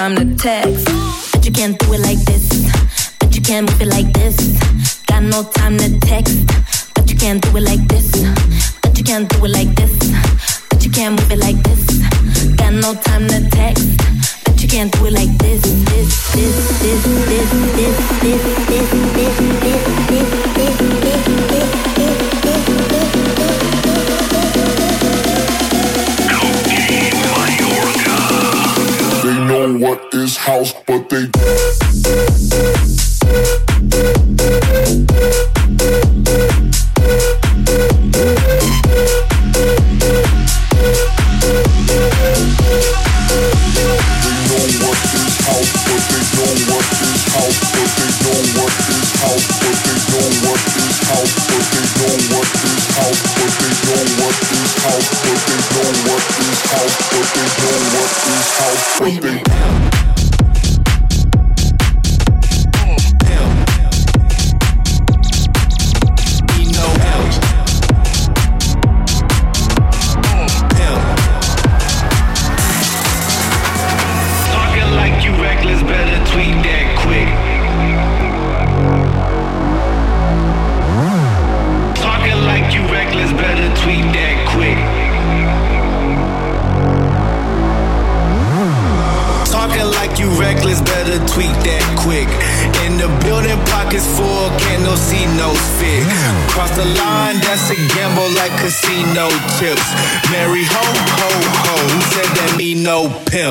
time to text. But you can't do it like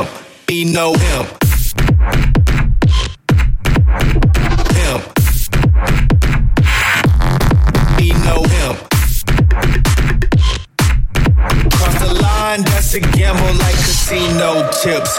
him, be no him. Him. Be no him. Cross the line, that's a gamble like casino tips.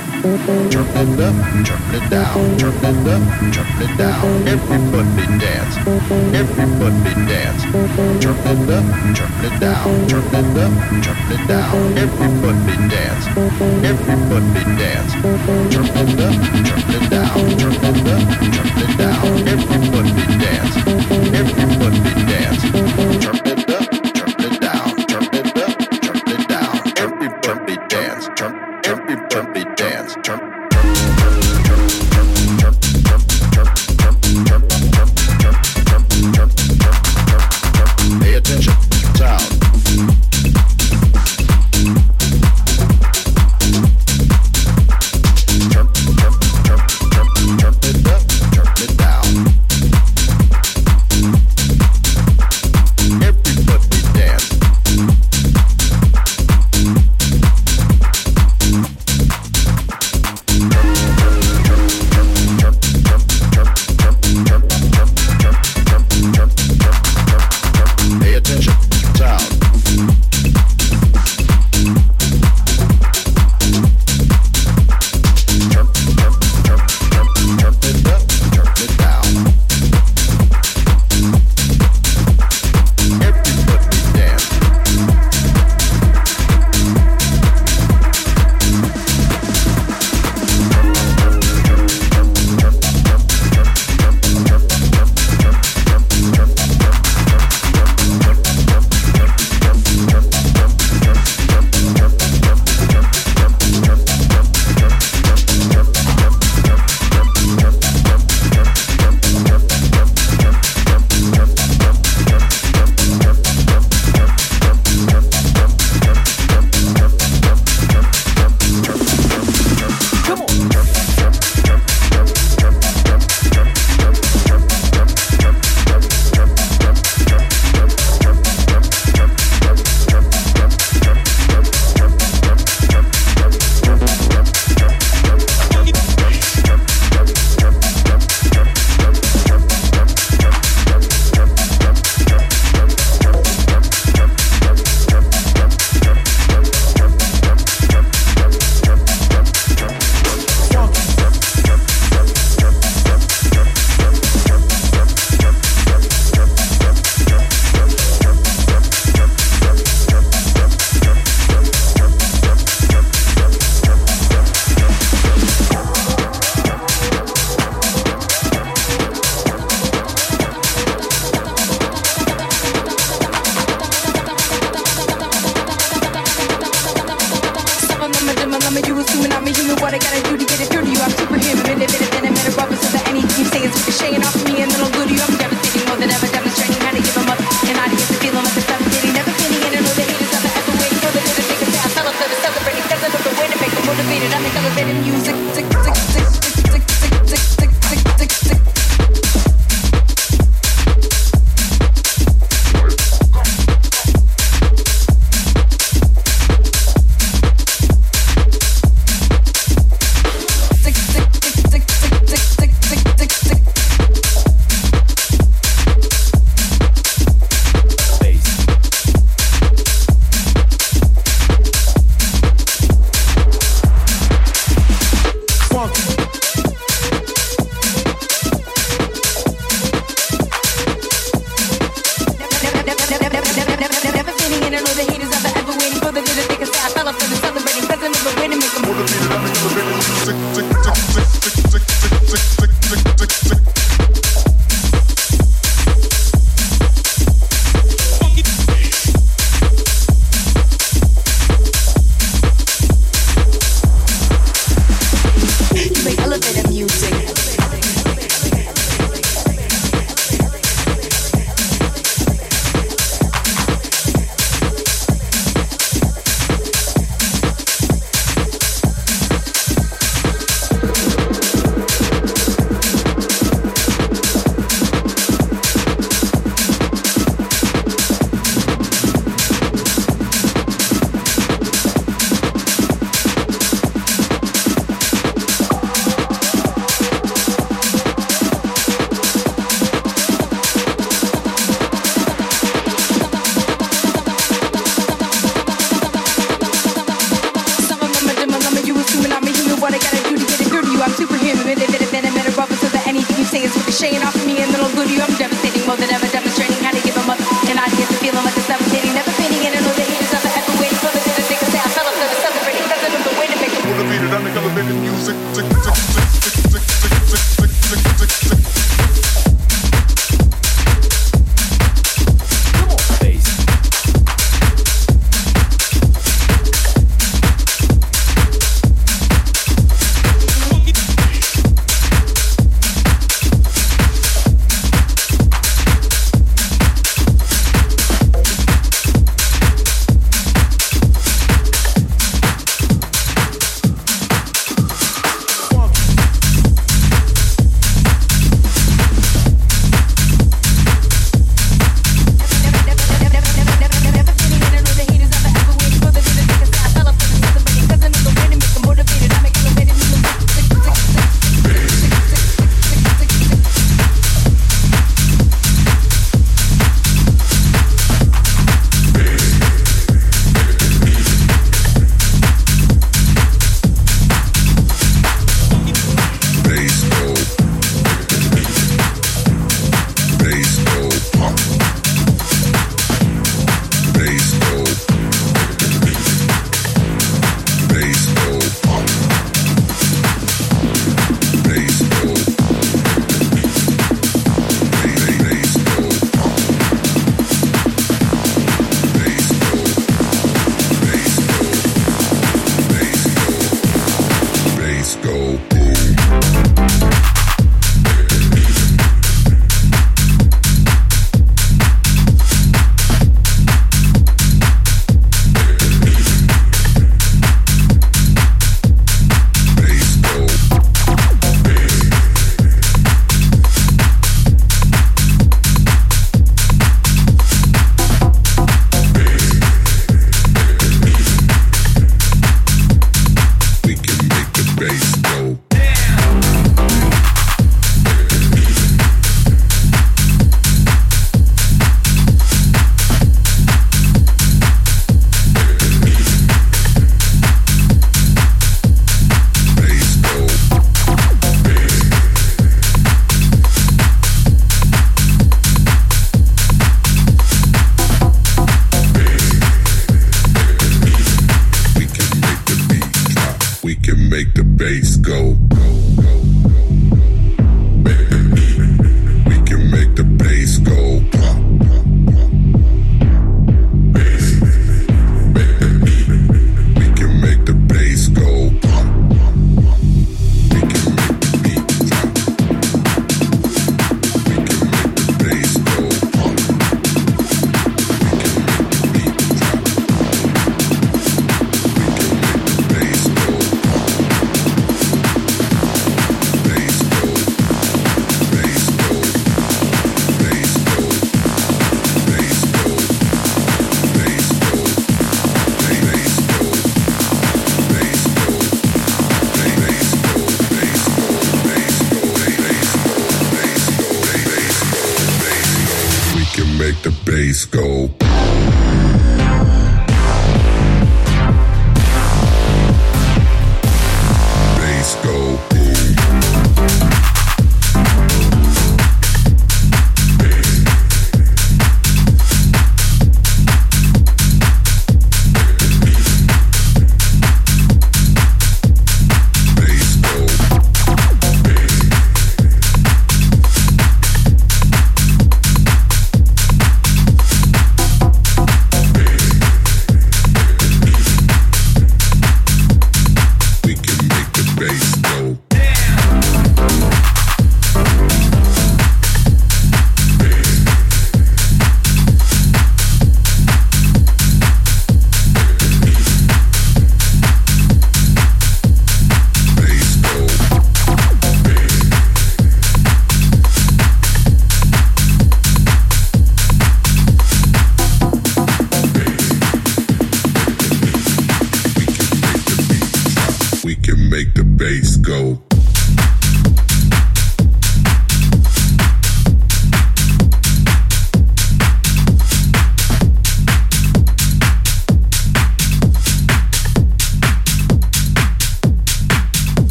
Turn it up, turn it down, turn it up, turn it down. Everybody dance, everybody dance. Turn it up, turn it down, turn it up, turn it down. Everybody dance, everybody dance. Turn it up, turn it down, turn it up, turn it down. Everybody dance, everybody dance. time to elevate the music.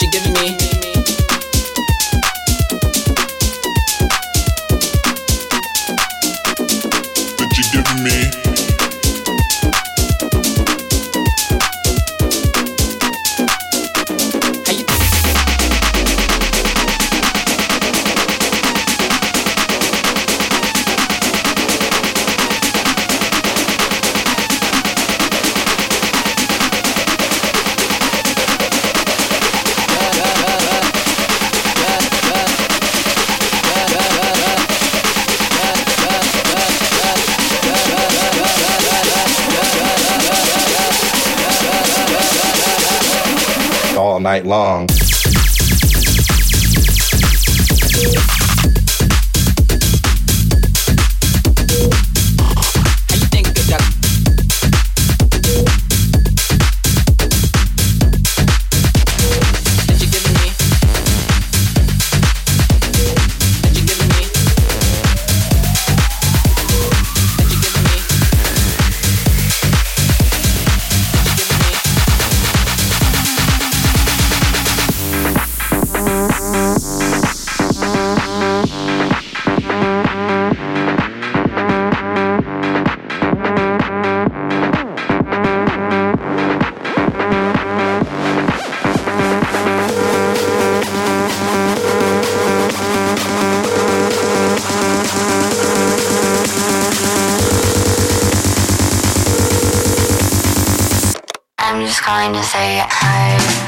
Night trying to say hi.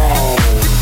Oh.